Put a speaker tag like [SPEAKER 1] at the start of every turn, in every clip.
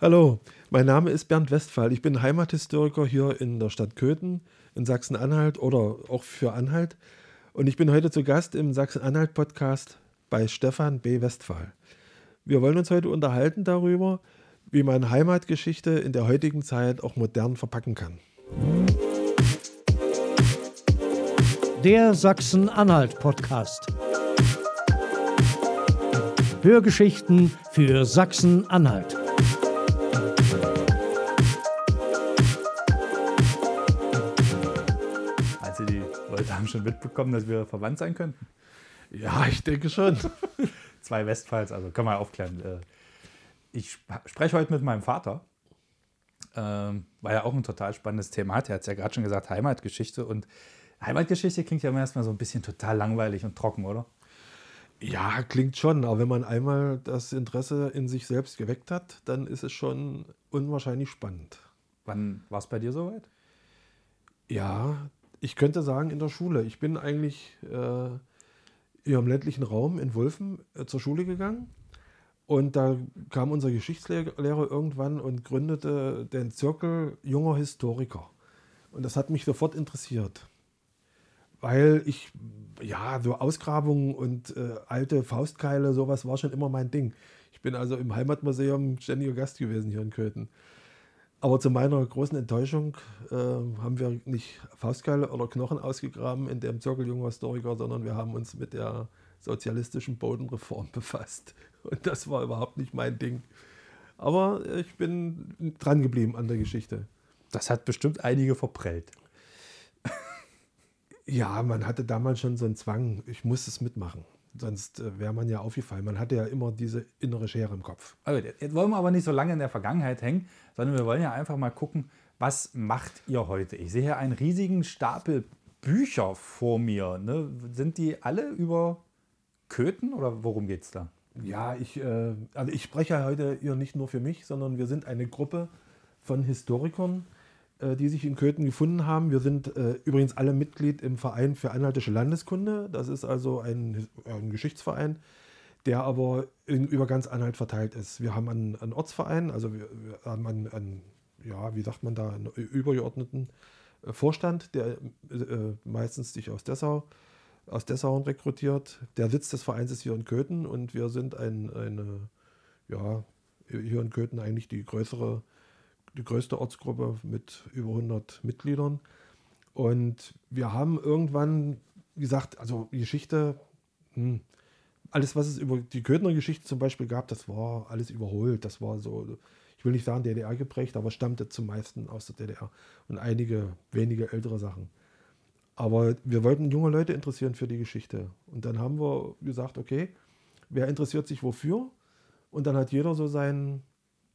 [SPEAKER 1] Hallo, mein Name ist Bernd Westphal. Ich bin Heimathistoriker hier in der Stadt Köthen in Sachsen-Anhalt oder auch für Anhalt. Und ich bin heute zu Gast im Sachsen-Anhalt-Podcast bei Stefan B. Westphal. Wir wollen uns heute unterhalten darüber, wie man Heimatgeschichte in der heutigen Zeit auch modern verpacken kann.
[SPEAKER 2] Der Sachsen-Anhalt-Podcast. Hörgeschichten für Sachsen-Anhalt.
[SPEAKER 3] Haben schon mitbekommen, dass wir verwandt sein könnten.
[SPEAKER 1] Ja, ich denke schon.
[SPEAKER 3] Zwei Westpfalz, also können wir aufklären. Äh, Ich sp- spreche heute mit meinem Vater, ähm, weil er auch ein total spannendes Thema hat. Er hat es ja gerade schon gesagt, Heimatgeschichte. Und Heimatgeschichte klingt ja immer erstmal so ein bisschen total langweilig und trocken, oder?
[SPEAKER 1] Ja, klingt schon, aber wenn man einmal das Interesse in sich selbst geweckt hat, dann ist es schon unwahrscheinlich spannend.
[SPEAKER 3] Wann war es bei dir soweit?
[SPEAKER 1] Ja, ich könnte sagen in der Schule. Ich bin eigentlich äh, im ländlichen Raum in Wulfen äh, zur Schule gegangen und da kam unser Geschichtslehrer irgendwann und gründete den Zirkel junger Historiker. Und das hat mich sofort interessiert, weil ich, ja, so Ausgrabungen und äh, alte Faustkeile, sowas war schon immer mein Ding. Ich bin also im Heimatmuseum ständiger Gast gewesen hier in Köthen. Aber zu meiner großen Enttäuschung äh, haben wir nicht Faustkeile oder Knochen ausgegraben in dem Zirkel junger Historiker, sondern wir haben uns mit der sozialistischen Bodenreform befasst. Und das war überhaupt nicht mein Ding. Aber ich bin dran geblieben an der Geschichte.
[SPEAKER 3] Das hat bestimmt einige verprellt.
[SPEAKER 1] Ja, man hatte damals schon so einen Zwang, ich muss es mitmachen. Sonst äh, wäre man ja aufgefallen. Man hatte ja immer diese innere Schere im Kopf.
[SPEAKER 3] Also, jetzt wollen wir aber nicht so lange in der Vergangenheit hängen, sondern wir wollen ja einfach mal gucken, was macht ihr heute? Ich sehe hier einen riesigen Stapel Bücher vor mir. Ne? Sind die alle über Köthen oder worum geht es da?
[SPEAKER 1] Ja, ich, äh, also ich spreche heute hier nicht nur für mich, sondern wir sind eine Gruppe von Historikern, die sich in Köthen gefunden haben. Wir sind äh, übrigens alle Mitglied im Verein für Anhaltische Landeskunde. Das ist also ein, ein Geschichtsverein, der aber in, über ganz Anhalt verteilt ist. Wir haben einen, einen Ortsverein, also wir, wir haben einen, einen, ja, wie sagt man da, einen übergeordneten äh, Vorstand, der äh, meistens sich aus Dessau aus Dessau rekrutiert. Der Sitz des Vereins ist hier in Köthen und wir sind ein, eine, ja, hier in Köthen eigentlich die größere, die größte Ortsgruppe mit über 100 Mitgliedern. Und wir haben irgendwann gesagt, also Geschichte, hm, alles, was es über die Köthener Geschichte zum Beispiel gab, das war alles überholt. Das war so, ich will nicht sagen DDR geprägt, aber stammte zum meisten aus der DDR. Und einige wenige ältere Sachen. Aber wir wollten junge Leute interessieren für die Geschichte. Und dann haben wir gesagt, okay, wer interessiert sich wofür? Und dann hat jeder so sein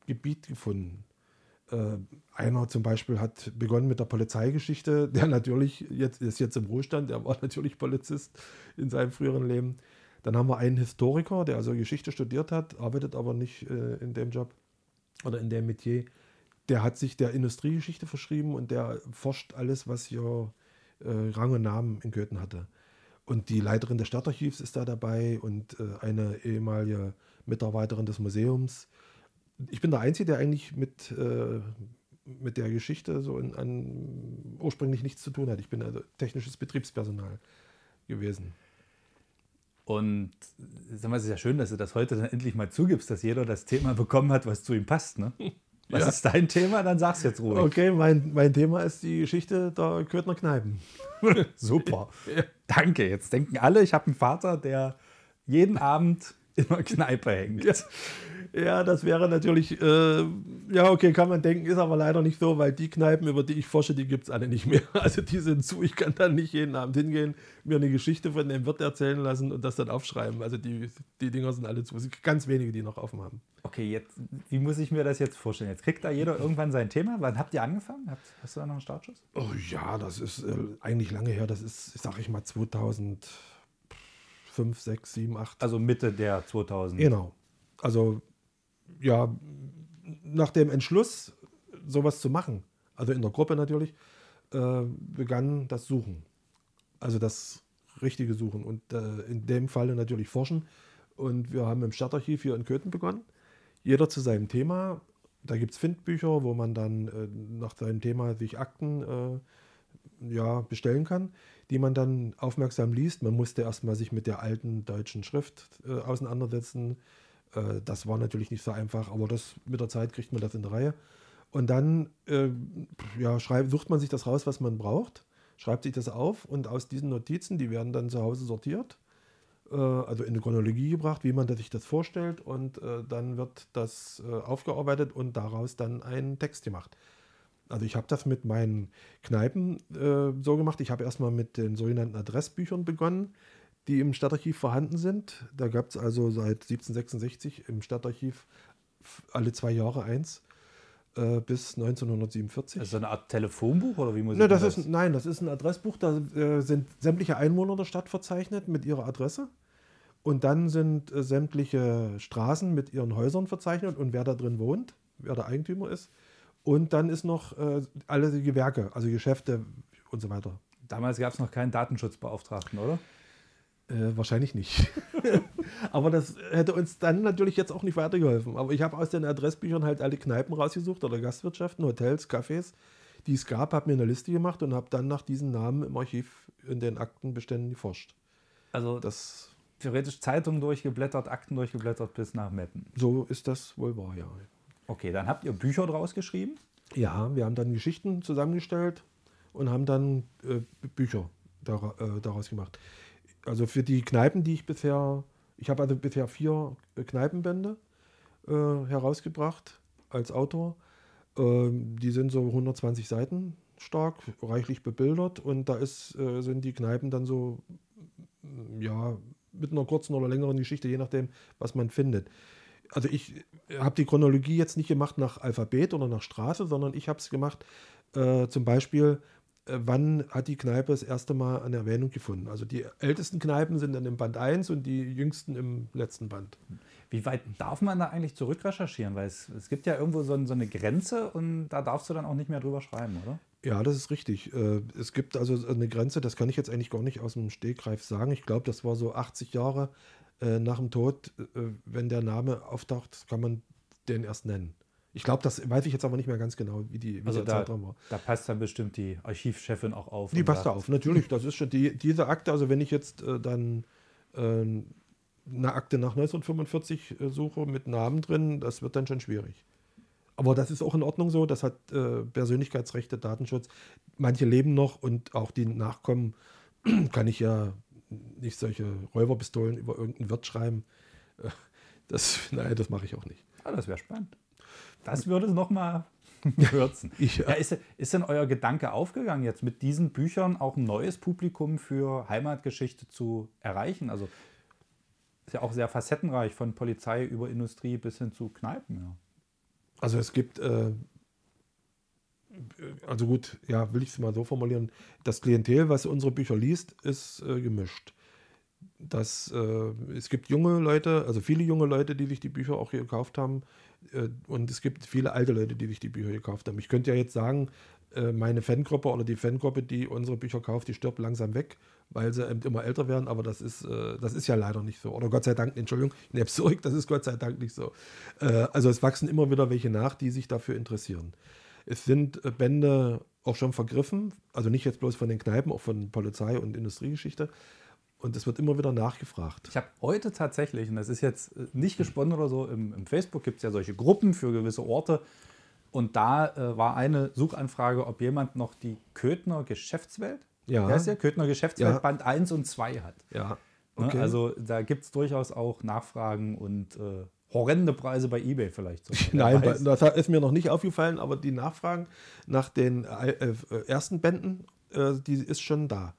[SPEAKER 1] Gebiet gefunden. Äh, einer zum Beispiel hat begonnen mit der Polizeigeschichte, der natürlich jetzt ist jetzt im Ruhestand, der war natürlich Polizist in seinem früheren Leben. Dann haben wir einen Historiker, der also Geschichte studiert hat, arbeitet aber nicht äh, in dem Job oder in dem Metier. Der hat sich der Industriegeschichte verschrieben und der forscht alles, was hier äh, Rang und Namen in Köthen hatte. Und die Leiterin des Stadtarchivs ist da dabei und äh, eine ehemalige Mitarbeiterin des Museums. Ich bin der Einzige, der eigentlich mit, äh, mit der Geschichte so in, an, ursprünglich nichts zu tun hat. Ich bin also technisches Betriebspersonal gewesen.
[SPEAKER 3] Und sag mal, es ist ja schön, dass du das heute dann endlich mal zugibst, dass jeder das Thema bekommen hat, was zu ihm passt. Ne? Was
[SPEAKER 1] Ja.
[SPEAKER 3] ist dein Thema? Dann sag's jetzt ruhig.
[SPEAKER 1] Okay, mein, mein Thema ist die Geschichte der Köthner Kneipen.
[SPEAKER 3] Super. Danke. Jetzt denken alle, ich habe einen Vater, der jeden Abend in der Kneipe hängt.
[SPEAKER 1] Ja, das wäre natürlich, äh, ja, okay, kann man denken, ist aber leider nicht so, weil die Kneipen, über die ich forsche, die gibt es alle nicht mehr. Also die sind zu, ich kann dann nicht jeden Abend hingehen, mir eine Geschichte von dem Wirt erzählen lassen und das dann aufschreiben. Also die, die Dinger sind alle zu. Ganz wenige, die noch offen haben.
[SPEAKER 3] Okay, jetzt, wie muss ich mir das jetzt vorstellen? Jetzt kriegt da jeder irgendwann sein Thema. Wann habt ihr angefangen? Habt, hast du da noch einen Startschuss?
[SPEAKER 1] Oh ja, das ist äh, eigentlich lange her. Das ist, sag ich mal, 2005, 6, 7, 8.
[SPEAKER 3] Also Mitte der 2000.
[SPEAKER 1] Genau. Also ja, nach dem Entschluss, sowas zu machen, also in der Gruppe natürlich, äh, begann das Suchen. Also das richtige Suchen. Und äh, in dem Falle natürlich Forschen. Und wir haben im Stadtarchiv hier in Köthen begonnen. Jeder zu seinem Thema. da gibt es Findbücher, wo man dann äh, nach seinem Thema sich Akten äh, ja, bestellen kann, die man dann aufmerksam liest. Man musste erstmal sich mit der alten deutschen Schrift äh, auseinandersetzen. Äh, das war natürlich nicht so einfach, aber das mit der Zeit kriegt man das in der Reihe. Und dann äh, ja, schreib, sucht man sich das raus, was man braucht, schreibt sich das auf und aus diesen Notizen, die werden dann zu Hause sortiert äh, also in eine Chronologie gebracht, wie man sich das vorstellt und äh, dann wird das äh, aufgearbeitet und daraus dann ein Text gemacht. Also ich habe das mit meinen Kneipen äh, so gemacht. Ich habe erstmal mit den sogenannten Adressbüchern begonnen, die im Stadtarchiv vorhanden sind. Da gab es also seit 1766 im Stadtarchiv alle zwei Jahre eins äh, bis 1947.
[SPEAKER 3] Also eine Art Telefonbuch oder wie muss ich
[SPEAKER 1] das, das? Ist, nein, das ist ein Adressbuch. Da äh, sind sämtliche Einwohner der Stadt verzeichnet mit ihrer Adresse. Und dann sind äh, sämtliche Straßen mit ihren Häusern verzeichnet und wer da drin wohnt, wer der Eigentümer ist. Und dann ist noch äh, alle die Gewerke, also Geschäfte und so weiter.
[SPEAKER 3] Damals gab es noch keinen Datenschutzbeauftragten, oder?
[SPEAKER 1] Äh, wahrscheinlich nicht. Aber das hätte uns dann natürlich jetzt auch nicht weitergeholfen. Aber ich habe aus den Adressbüchern halt alle Kneipen rausgesucht oder Gastwirtschaften, Hotels, Cafés, die es gab, habe mir eine Liste gemacht und habe dann nach diesen Namen im Archiv in den Aktenbeständen geforscht.
[SPEAKER 3] Also das theoretisch Zeitungen durchgeblättert, Akten durchgeblättert bis nach Meppen.
[SPEAKER 1] So ist das wohl wahr, ja.
[SPEAKER 3] Okay, dann habt ihr Bücher draus geschrieben?
[SPEAKER 1] Ja, wir haben dann Geschichten zusammengestellt und haben dann äh, Bücher dar äh, daraus gemacht. Also für die Kneipen, die ich bisher, ich habe also bisher vier äh, Kneipenbände äh, herausgebracht als Autor. Ähm, die sind so 120 Seiten stark, reichlich bebildert und da ist, äh, sind die Kneipen dann so, ja, mit einer kurzen oder längeren Geschichte, je nachdem, was man findet. Also ich habe die Chronologie jetzt nicht gemacht nach Alphabet oder nach Straße, sondern ich habe es gemacht, äh, zum Beispiel, äh, wann hat die Kneipe das erste Mal eine Erwähnung gefunden. Also die ältesten Kneipen sind dann im Band 1 und die jüngsten im letzten Band.
[SPEAKER 3] Wie weit darf man da eigentlich zurückrecherchieren? Weil es, es gibt ja irgendwo so, so eine Grenze und da darfst du dann auch nicht mehr drüber schreiben, oder?
[SPEAKER 1] Ja, das ist richtig. Äh, es gibt also eine Grenze, das kann ich jetzt eigentlich gar nicht aus dem Stegreif sagen. Ich glaube, das war so 80 Jahre äh, nach dem Tod. Äh, wenn der Name auftaucht, kann man den erst nennen. Ich glaube, das weiß ich jetzt aber nicht mehr ganz genau, wie, die, wie
[SPEAKER 3] also der da, Zeitraum war. Da passt dann bestimmt die Archivchefin auch auf.
[SPEAKER 1] Die passt da auf, natürlich. Das ist schon die, diese Akte. Also, wenn ich jetzt äh, dann äh, eine Akte nach 1945 äh, suche mit Namen drin, das wird dann schon schwierig. Aber das ist auch in Ordnung so. Das hat äh, Persönlichkeitsrechte, Datenschutz. Manche leben noch und auch die Nachkommen kann ich ja nicht solche Räuberpistolen über irgendeinen Wirt schreiben. Äh, das, nein, das mache ich auch nicht.
[SPEAKER 3] Ah, das wäre spannend. Das würde es nochmal würzen.
[SPEAKER 1] ich,
[SPEAKER 3] ja. Ja, ist, ist denn euer Gedanke aufgegangen, jetzt mit diesen Büchern auch ein neues Publikum für Heimatgeschichte zu erreichen? Also ist ja auch sehr facettenreich von Polizei über Industrie bis hin zu Kneipen. Ja.
[SPEAKER 1] Also es gibt, äh, also gut, ja, will ich es mal so formulieren, das Klientel, was unsere Bücher liest, ist äh, gemischt. Das, äh, es gibt junge Leute, also viele junge Leute, die sich die Bücher auch gekauft haben. Äh, und es gibt viele alte Leute, die sich die Bücher gekauft haben. Ich könnte ja jetzt sagen, äh, meine Fangruppe oder die Fangruppe, die unsere Bücher kauft, die stirbt langsam weg weil sie immer älter werden, aber das ist, äh, das ist ja leider nicht so. Oder Gott sei Dank, Entschuldigung, ich nehme zurück, das ist Gott sei Dank nicht so. Äh, also es wachsen immer wieder welche nach, die sich dafür interessieren. Es sind äh, Bände auch schon vergriffen, also nicht jetzt bloß von den Kneipen, auch von Polizei und Industriegeschichte. Und es wird immer wieder nachgefragt.
[SPEAKER 3] Ich habe heute tatsächlich, und das ist jetzt äh, nicht gesponnen oder so, im, im Facebook gibt es ja solche Gruppen für gewisse Orte. Und da äh, war eine Suchanfrage, ob jemand noch die Köthner Geschäftswelt
[SPEAKER 1] ja.
[SPEAKER 3] Der ist ja Köthner Geschäftswelt ja. Band 1 und 2 hat.
[SPEAKER 1] Ja.
[SPEAKER 3] Ne, okay. Also da gibt es durchaus auch Nachfragen und äh, horrende Preise bei Ebay vielleicht. So.
[SPEAKER 1] Nein, das ist mir noch nicht aufgefallen, aber die Nachfragen nach den äh, äh, ersten Bänden, äh, die ist schon da.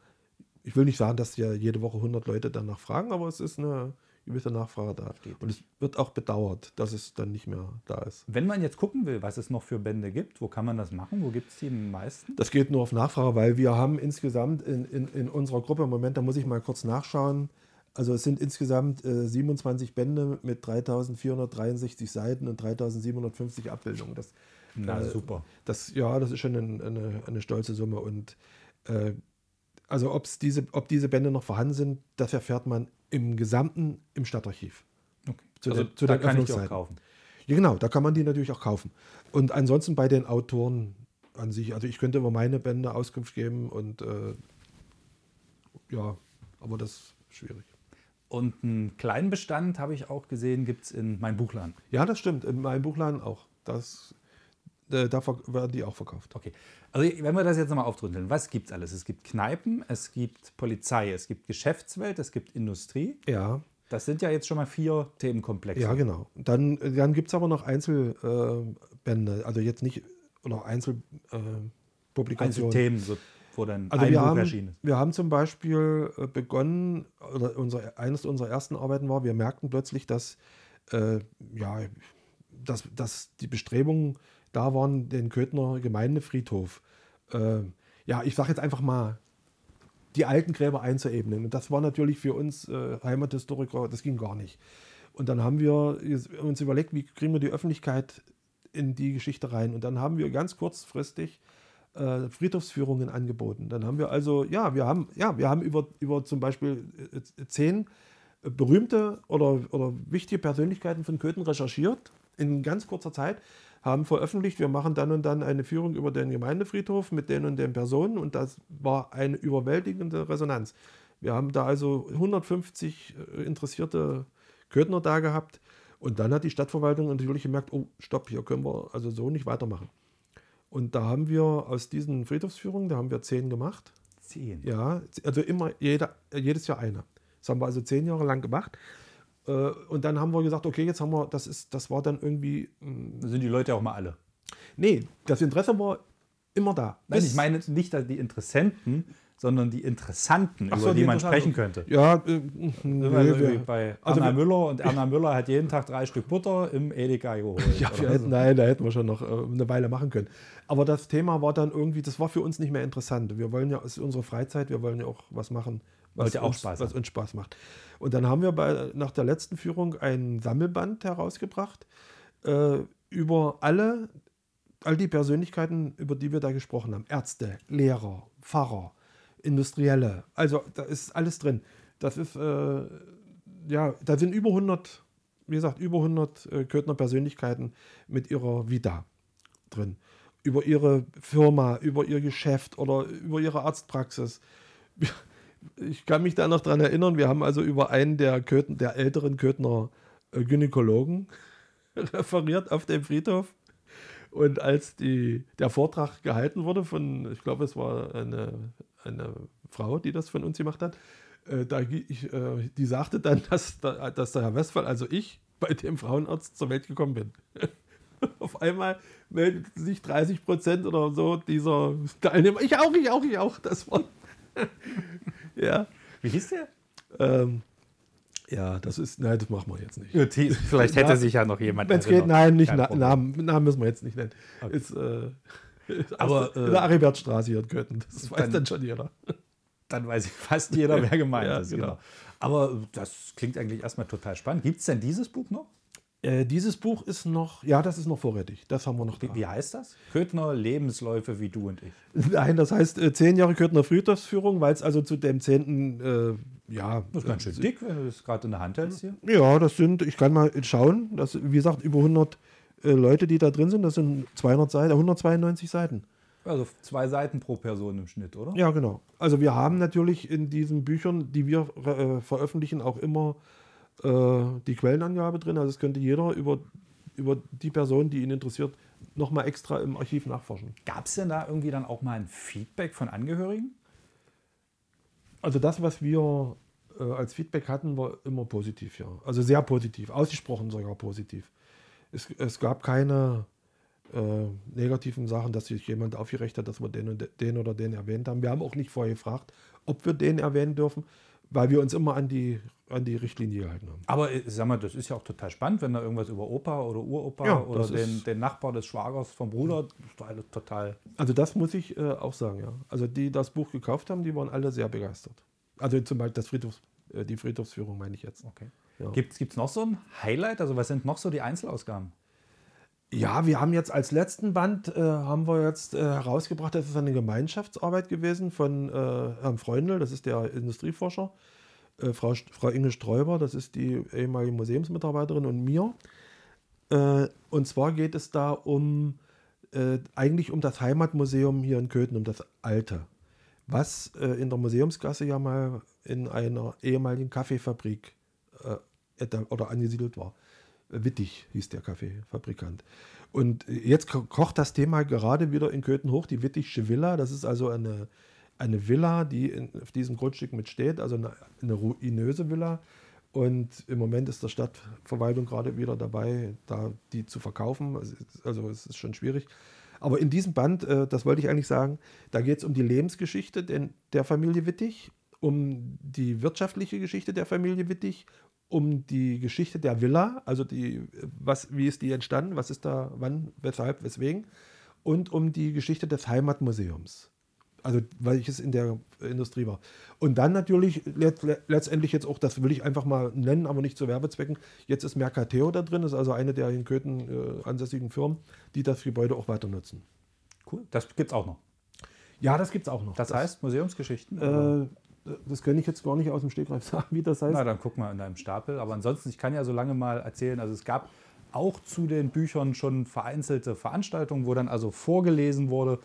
[SPEAKER 1] Ich will nicht sagen, dass ja jede Woche 100 Leute danach fragen, aber es ist eine gewisse Nachfrage da. Und es wird auch bedauert, dass es dann nicht mehr da ist.
[SPEAKER 3] Wenn man jetzt gucken will, was es noch für Bände gibt, wo kann man das machen? Wo gibt es die meisten?
[SPEAKER 1] Das geht nur auf Nachfrage, weil wir haben insgesamt in, in, in unserer Gruppe, im Moment, da muss ich mal kurz nachschauen, also es sind insgesamt äh, 27 Bände mit 3463 Seiten und 3750 Abbildungen. Das,
[SPEAKER 3] Na äh, super.
[SPEAKER 1] Das, ja, das ist schon eine, eine, eine stolze Summe. Und äh, also ob's diese, ob diese Bände noch vorhanden sind, das erfährt man im Gesamten im Stadtarchiv.
[SPEAKER 3] Okay. Zu, also, den, zu da den kann ich die auch kaufen.
[SPEAKER 1] Ja, genau, da kann man die natürlich auch kaufen. Und ansonsten bei den Autoren an sich, also ich könnte über meine Bände Auskunft geben und äh, ja, aber das ist schwierig.
[SPEAKER 3] Und einen kleinen Bestand habe ich auch gesehen, gibt es in meinem Buchladen.
[SPEAKER 1] Ja, das stimmt, in meinem Buchladen auch. Das, äh, da werden die auch verkauft.
[SPEAKER 3] Okay. Also wenn wir das jetzt nochmal aufdröseln, was gibt es alles? Es gibt Kneipen, es gibt Polizei, es gibt Geschäftswelt, es gibt Industrie.
[SPEAKER 1] Ja,
[SPEAKER 3] Das sind ja jetzt schon mal vier Themenkomplexe.
[SPEAKER 1] ja, genau. Dann, dann gibt es aber noch Einzelbände, äh, also jetzt nicht, oder Einzelpublikationen. Äh, Publikationen.
[SPEAKER 3] Einzelthemen, so, wo dann
[SPEAKER 1] Also
[SPEAKER 3] ein
[SPEAKER 1] wir
[SPEAKER 3] Buch
[SPEAKER 1] haben,
[SPEAKER 3] erschienen ist.
[SPEAKER 1] wir haben zum Beispiel äh, begonnen, oder unser, eines unserer ersten Arbeiten war, wir merkten plötzlich, dass, äh, ja, dass, dass die Bestrebungen da waren, den Köthner Gemeindefriedhof, äh, ja, ich sage jetzt einfach mal, die alten Gräber einzuebnen. Und das war natürlich für uns äh, Heimathistoriker, das ging gar nicht. Und dann haben wir uns überlegt, wie kriegen wir die Öffentlichkeit in die Geschichte rein. Und dann haben wir ganz kurzfristig äh, Friedhofsführungen angeboten. Dann haben wir also, ja, wir haben, ja, wir haben über, über zum Beispiel äh, zehn berühmte oder, oder wichtige Persönlichkeiten von Köthen recherchiert in ganz kurzer Zeit, haben veröffentlicht, wir machen dann und dann eine Führung über den Gemeindefriedhof mit den und den Personen und das war eine überwältigende Resonanz. Wir haben da also 150 äh, interessierte Köthner da gehabt und dann hat die Stadtverwaltung natürlich gemerkt, oh, stopp, hier können wir also so nicht weitermachen. Und da haben wir aus diesen Friedhofsführungen, da haben wir zehn gemacht.
[SPEAKER 3] Zehn.
[SPEAKER 1] Ja, also immer jeder, jedes Jahr eine. Das haben wir also zehn Jahre lang gemacht. Äh, Und dann haben wir gesagt, okay, jetzt haben wir, das ist, das war dann irgendwie, mh,
[SPEAKER 3] Da sind die Leute auch mal alle.
[SPEAKER 1] nee, das Interesse war immer da.
[SPEAKER 3] Nein, ich meine nicht die Interessenten, sondern die Interessanten,
[SPEAKER 1] Ach
[SPEAKER 3] über
[SPEAKER 1] so,
[SPEAKER 3] die,
[SPEAKER 1] die
[SPEAKER 3] man sprechen könnte.
[SPEAKER 1] Ja, äh, nee,
[SPEAKER 3] Also
[SPEAKER 1] wir,
[SPEAKER 3] bei
[SPEAKER 1] also
[SPEAKER 3] Erna
[SPEAKER 1] wir-
[SPEAKER 3] Müller und Erna Müller hat jeden Tag drei Stück Butter im Edeka geholt.
[SPEAKER 1] ja, wir hätten,
[SPEAKER 3] so.
[SPEAKER 1] nein, da hätten wir schon noch äh, eine Weile machen können. Aber das Thema war dann irgendwie, das war für uns nicht mehr interessant. Wir wollen ja, es ist unsere Freizeit, wir wollen ja auch was machen, was,
[SPEAKER 3] auch
[SPEAKER 1] uns,
[SPEAKER 3] Spaß
[SPEAKER 1] was uns Spaß macht. Und dann haben wir bei, nach der letzten Führung ein Sammelband herausgebracht äh, über alle, all die Persönlichkeiten, über die wir da gesprochen haben. Ärzte, Lehrer, Pfarrer, Industrielle. Also da ist alles drin. Das ist, äh, ja, da sind über 100, wie gesagt, über 100 äh, Köthner Persönlichkeiten mit ihrer Vita drin. Über ihre Firma, über ihr Geschäft oder über ihre Arztpraxis. Ich kann mich da noch dran erinnern, wir haben also über einen der, Köthen, der älteren Köthner äh, Gynäkologen referiert auf dem Friedhof. Und als die, der Vortrag gehalten wurde von, ich glaube, es war eine, eine Frau, die das von uns gemacht hat, äh, da, ich, äh, die sagte dann, dass, da, dass der Herr Westphal, also ich, bei dem Frauenarzt zur Welt gekommen bin. Auf einmal meldet sich 30 Prozent oder so dieser Teilnehmer. Ich auch, ich auch, ich auch. Das war. ja.
[SPEAKER 3] Wie hieß der?
[SPEAKER 1] Ähm, ja, das ist. Nein, das machen wir jetzt nicht.
[SPEAKER 3] Vielleicht hätte sich ja noch jemand
[SPEAKER 1] Wenn es geht, nein, nicht Na. Namen, Namen müssen wir jetzt nicht nennen.
[SPEAKER 3] Okay.
[SPEAKER 1] Ist, äh,
[SPEAKER 3] Aber,
[SPEAKER 1] aus der,
[SPEAKER 3] äh,
[SPEAKER 1] in der Aribertstraße hier in Köthen. Das weiß
[SPEAKER 3] dann-
[SPEAKER 1] dann schon jeder.
[SPEAKER 3] Dann weiß ich fast jeder, wer gemeint
[SPEAKER 1] Ja,
[SPEAKER 3] ist.
[SPEAKER 1] genau.
[SPEAKER 3] Genau. Aber das klingt eigentlich erstmal total spannend. Gibt es denn dieses Buch noch?
[SPEAKER 1] Äh, dieses Buch ist noch, ja, das ist noch vorrätig. Das haben wir noch da.
[SPEAKER 3] Wie, heißt das? Köthner Lebensläufe wie du und ich.
[SPEAKER 1] Nein, das heißt äh, zehn Jahre Köthner Friedhofsführung, weil es also zu dem zehnten, äh, ja.
[SPEAKER 3] Das ist ganz schön dick, wenn du das gerade in der Hand hältst hier.
[SPEAKER 1] Ja, das sind, ich kann mal schauen, das, wie gesagt, über 100 äh, Leute, die da drin sind, das sind 200 Seiten, 192 Seiten.
[SPEAKER 3] Also zwei Seiten pro Person im Schnitt, oder?
[SPEAKER 1] Ja, genau. Also wir haben natürlich in diesen Büchern, die wir äh, veröffentlichen, auch immer äh, die Quellenangabe drin. Also es könnte jeder über, über die Person, die ihn interessiert, nochmal extra im Archiv nachforschen.
[SPEAKER 3] Gab es denn da irgendwie dann auch mal ein Feedback von Angehörigen?
[SPEAKER 1] Also das, was wir äh, als Feedback hatten, war immer positiv, ja. Also sehr positiv, ausgesprochen sogar positiv. Es, es gab keine äh, negativen Sachen, dass sich jemand aufgeregt hat, dass wir den, und de- den oder den erwähnt haben. Wir haben auch nicht vorher gefragt, ob wir den erwähnen dürfen, weil wir uns immer an die, an die Richtlinie gehalten haben.
[SPEAKER 3] Aber äh, sag mal, das ist ja auch total spannend, wenn da irgendwas über Opa oder Uropa
[SPEAKER 1] Ja,
[SPEAKER 3] oder den, den Nachbar des Schwagers vom Bruder, das total.
[SPEAKER 1] Also das muss ich äh, auch sagen, ja. Also die das Buch gekauft haben, die waren alle sehr begeistert. Also zum Beispiel das Friedhofs, äh, die Friedhofsführung meine ich jetzt.
[SPEAKER 3] Okay.
[SPEAKER 1] Ja.
[SPEAKER 3] Gibt es noch so ein Highlight? Also was sind noch so die Einzelausgaben?
[SPEAKER 1] Ja, wir haben jetzt als letzten Band äh, haben wir jetzt äh, herausgebracht, das ist eine Gemeinschaftsarbeit gewesen von äh, Herrn Freundl, das ist der Industrieforscher, äh, Frau, Frau Inge Sträuber, das ist die ehemalige Museumsmitarbeiterin und mir. Äh, und zwar geht es da um äh, eigentlich um das Heimatmuseum hier in Köthen, um das alte, was in der Museumsgasse ja mal in einer ehemaligen Kaffeefabrik oder angesiedelt war. Wittig hieß der Kaffeefabrikant. Und jetzt ko kocht das Thema gerade wieder in Köthen hoch, die Wittigsche Villa. Das ist also eine, eine Villa, die in, auf diesem Grundstück mitsteht, also eine, eine ruinöse Villa. Und im Moment ist der Stadtverwaltung gerade wieder dabei, da die zu verkaufen. Also es ist schon schwierig. Aber in diesem Band, äh, das wollte ich eigentlich sagen, da geht es um die Lebensgeschichte der Familie Wittig, um die wirtschaftliche Geschichte der Familie Wittig um die Geschichte der Villa, also die, was, wie ist die entstanden, was ist da, wann, weshalb, weswegen, und um die Geschichte des Heimatmuseums. Also, weil ich es in der Industrie war. Und dann natürlich letztendlich jetzt auch, das will ich einfach mal nennen, aber nicht zu Werbezwecken. Jetzt ist Mercateo da drin, ist also eine der in Köthen äh, ansässigen Firmen, die das Gebäude auch weiter nutzen.
[SPEAKER 3] Cool. Das gibt es auch noch.
[SPEAKER 1] Ja, das gibt es auch noch.
[SPEAKER 3] Das, das heißt Museumsgeschichten?
[SPEAKER 1] Äh, das kann ich jetzt gar nicht aus dem Stegreif sagen, wie das heißt.
[SPEAKER 3] Na, dann guck mal in deinem Stapel. Aber ansonsten, ich kann ja so lange mal erzählen, also es gab auch zu den Büchern schon vereinzelte Veranstaltungen, wo dann also vorgelesen wurde,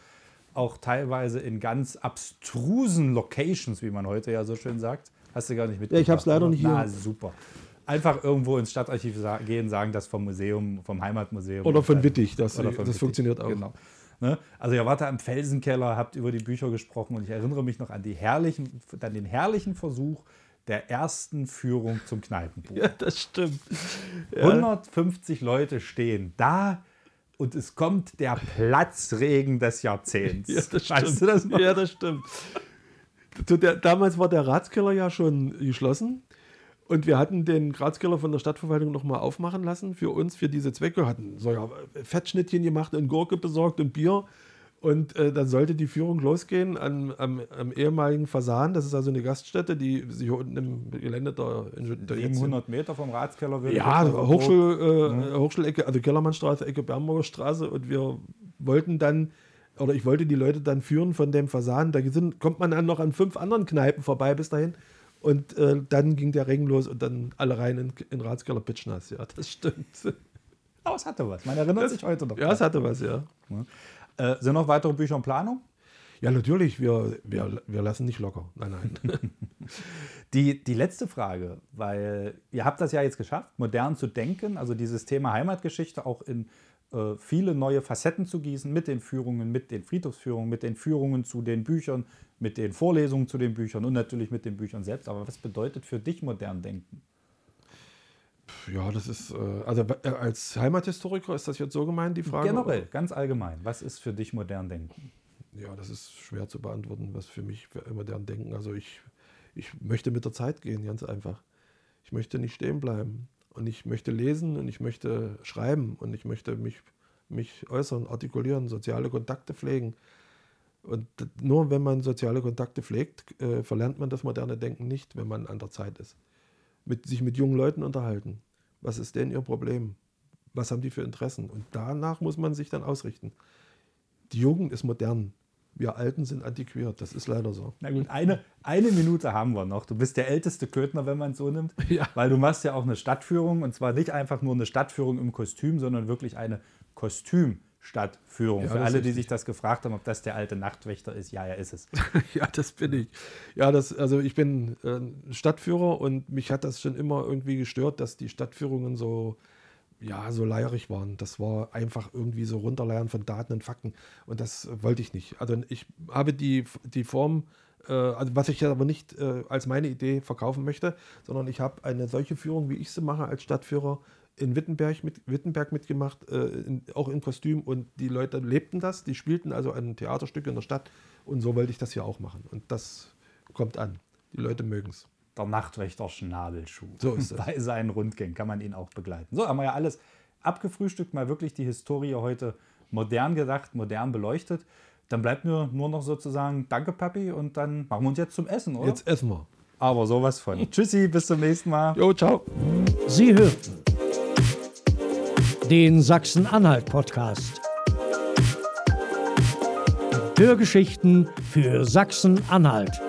[SPEAKER 3] auch teilweise in ganz abstrusen Locations, wie man heute ja so schön sagt. Hast du gar nicht mitbekommen?
[SPEAKER 1] Ja, ich habe es leider nicht hier. Na,
[SPEAKER 3] super. Einfach irgendwo ins Stadtarchiv gehen, sagen das vom Museum, vom Heimatmuseum.
[SPEAKER 1] Oder von Wittig, das, das Wittig. funktioniert auch.
[SPEAKER 3] Genau. Ne? Also ihr wart da im Felsenkeller, habt über die Bücher gesprochen und ich erinnere mich noch an, die herrlichen, an den herrlichen Versuch der ersten Führung zum Kneipenbuch.
[SPEAKER 1] Ja, das stimmt.
[SPEAKER 3] Ja. 150 Leute stehen da und es kommt der Platzregen des Jahrzehnts.
[SPEAKER 1] Ja, das stimmt. Weißt du das noch? Ja, das stimmt. Damals war der Ratskeller ja schon geschlossen. Und wir hatten den Grazkeller von der Stadtverwaltung nochmal aufmachen lassen für uns, für diese Zwecke. Hatten so ja, Fettschnittchen gemacht und Gurke besorgt und Bier. Und äh, dann sollte die Führung losgehen am, am, am, ehemaligen Fasan. Das ist also eine Gaststätte, die sich hier unten im Gelände der,
[SPEAKER 3] der 700 Meter vom Ratskeller.
[SPEAKER 1] Ja, Hochschul, äh, mhm. Hochschulecke, also Kellermannstraße, Ecke Bernburger Straße. Und wir wollten dann, oder ich wollte die Leute dann führen von dem Fasan. Da sind, kommt man dann noch an fünf anderen Kneipen vorbei bis dahin. Und äh, dann ging der Regen los und dann alle rein in, in Ratskeller pitschnass. Ja, das stimmt.
[SPEAKER 3] Aber es hatte was. Man erinnert das, sich heute noch.
[SPEAKER 1] Ja, es hatte was, ja.
[SPEAKER 3] ja. Äh, sind noch weitere Bücher in Planung?
[SPEAKER 1] Ja, natürlich. Wir, wir, wir lassen nicht locker. Nein, nein.
[SPEAKER 3] die, die letzte Frage, weil ihr habt das ja jetzt geschafft, modern zu denken, also dieses Thema Heimatgeschichte auch in äh, viele neue Facetten zu gießen mit den Führungen, mit den Friedhofsführungen, mit den Führungen zu den Büchern, mit den Vorlesungen zu den Büchern und natürlich mit den Büchern selbst. Aber was bedeutet für dich modern Denken?
[SPEAKER 1] Ja, das ist, äh, also äh, als Heimathistoriker ist das jetzt so gemeint, die Frage?
[SPEAKER 3] Generell, ganz allgemein. Was ist für dich modern Denken?
[SPEAKER 1] Ja, das ist schwer zu beantworten, was für mich modern Denken. Also ich, ich möchte mit der Zeit gehen, ganz einfach. Ich möchte nicht stehen bleiben. Und ich möchte lesen und ich möchte schreiben und ich möchte mich, mich äußern, artikulieren, soziale Kontakte pflegen. Und nur wenn man soziale Kontakte pflegt, äh, verlernt man das moderne Denken nicht, wenn man an der Zeit ist. Mit, sich mit jungen Leuten unterhalten. Was ist denn ihr Problem? Was haben die für Interessen? Und danach muss man sich dann ausrichten. Die Jugend ist modern. Wir Alten sind antiquiert, das ist leider so.
[SPEAKER 3] Na gut, eine, eine Minute haben wir noch. Du bist der älteste Köthner, wenn man es so nimmt. Ja. Weil du machst ja auch eine Stadtführung und zwar nicht einfach nur eine Stadtführung im Kostüm, sondern wirklich eine Kostümstadtführung. Ja, Für alle, die sich das gefragt haben, ob das der alte Nachtwächter ist, ja, er ist es.
[SPEAKER 1] ja, das bin ich. Ja, das, also ich bin äh, Stadtführer und mich hat das schon immer irgendwie gestört, dass die Stadtführungen so ja, so leierig waren. Das war einfach irgendwie so runterleiern von Daten und Fakten. Und das wollte ich nicht. Also ich habe die, die Form, äh, also was ich aber nicht äh, als meine Idee verkaufen möchte, sondern ich habe eine solche Führung, wie ich sie mache als Stadtführer, in Wittenberg, mit, Wittenberg mitgemacht, äh, in, auch in Kostüm. Und die Leute lebten das, die spielten also ein Theaterstück in der Stadt. Und so wollte ich das hier auch machen. Und das kommt an. Die Leute mögen es
[SPEAKER 3] der Nachtwächter Schnabelschuh.
[SPEAKER 1] So ist
[SPEAKER 3] es. Bei seinen Rundgängen kann man ihn auch begleiten. So, haben wir ja alles abgefrühstückt, mal wirklich die Historie heute modern gedacht, modern beleuchtet. Dann bleibt mir nur noch sozusagen Danke, Papi, und dann machen wir uns jetzt zum Essen, oder?
[SPEAKER 1] Jetzt essen wir.
[SPEAKER 3] Aber sowas von. Tschüssi, bis zum nächsten Mal.
[SPEAKER 1] Jo, ciao.
[SPEAKER 2] Sie hörten den Sachsen-Anhalt-Podcast. Hörgeschichten für Sachsen-Anhalt.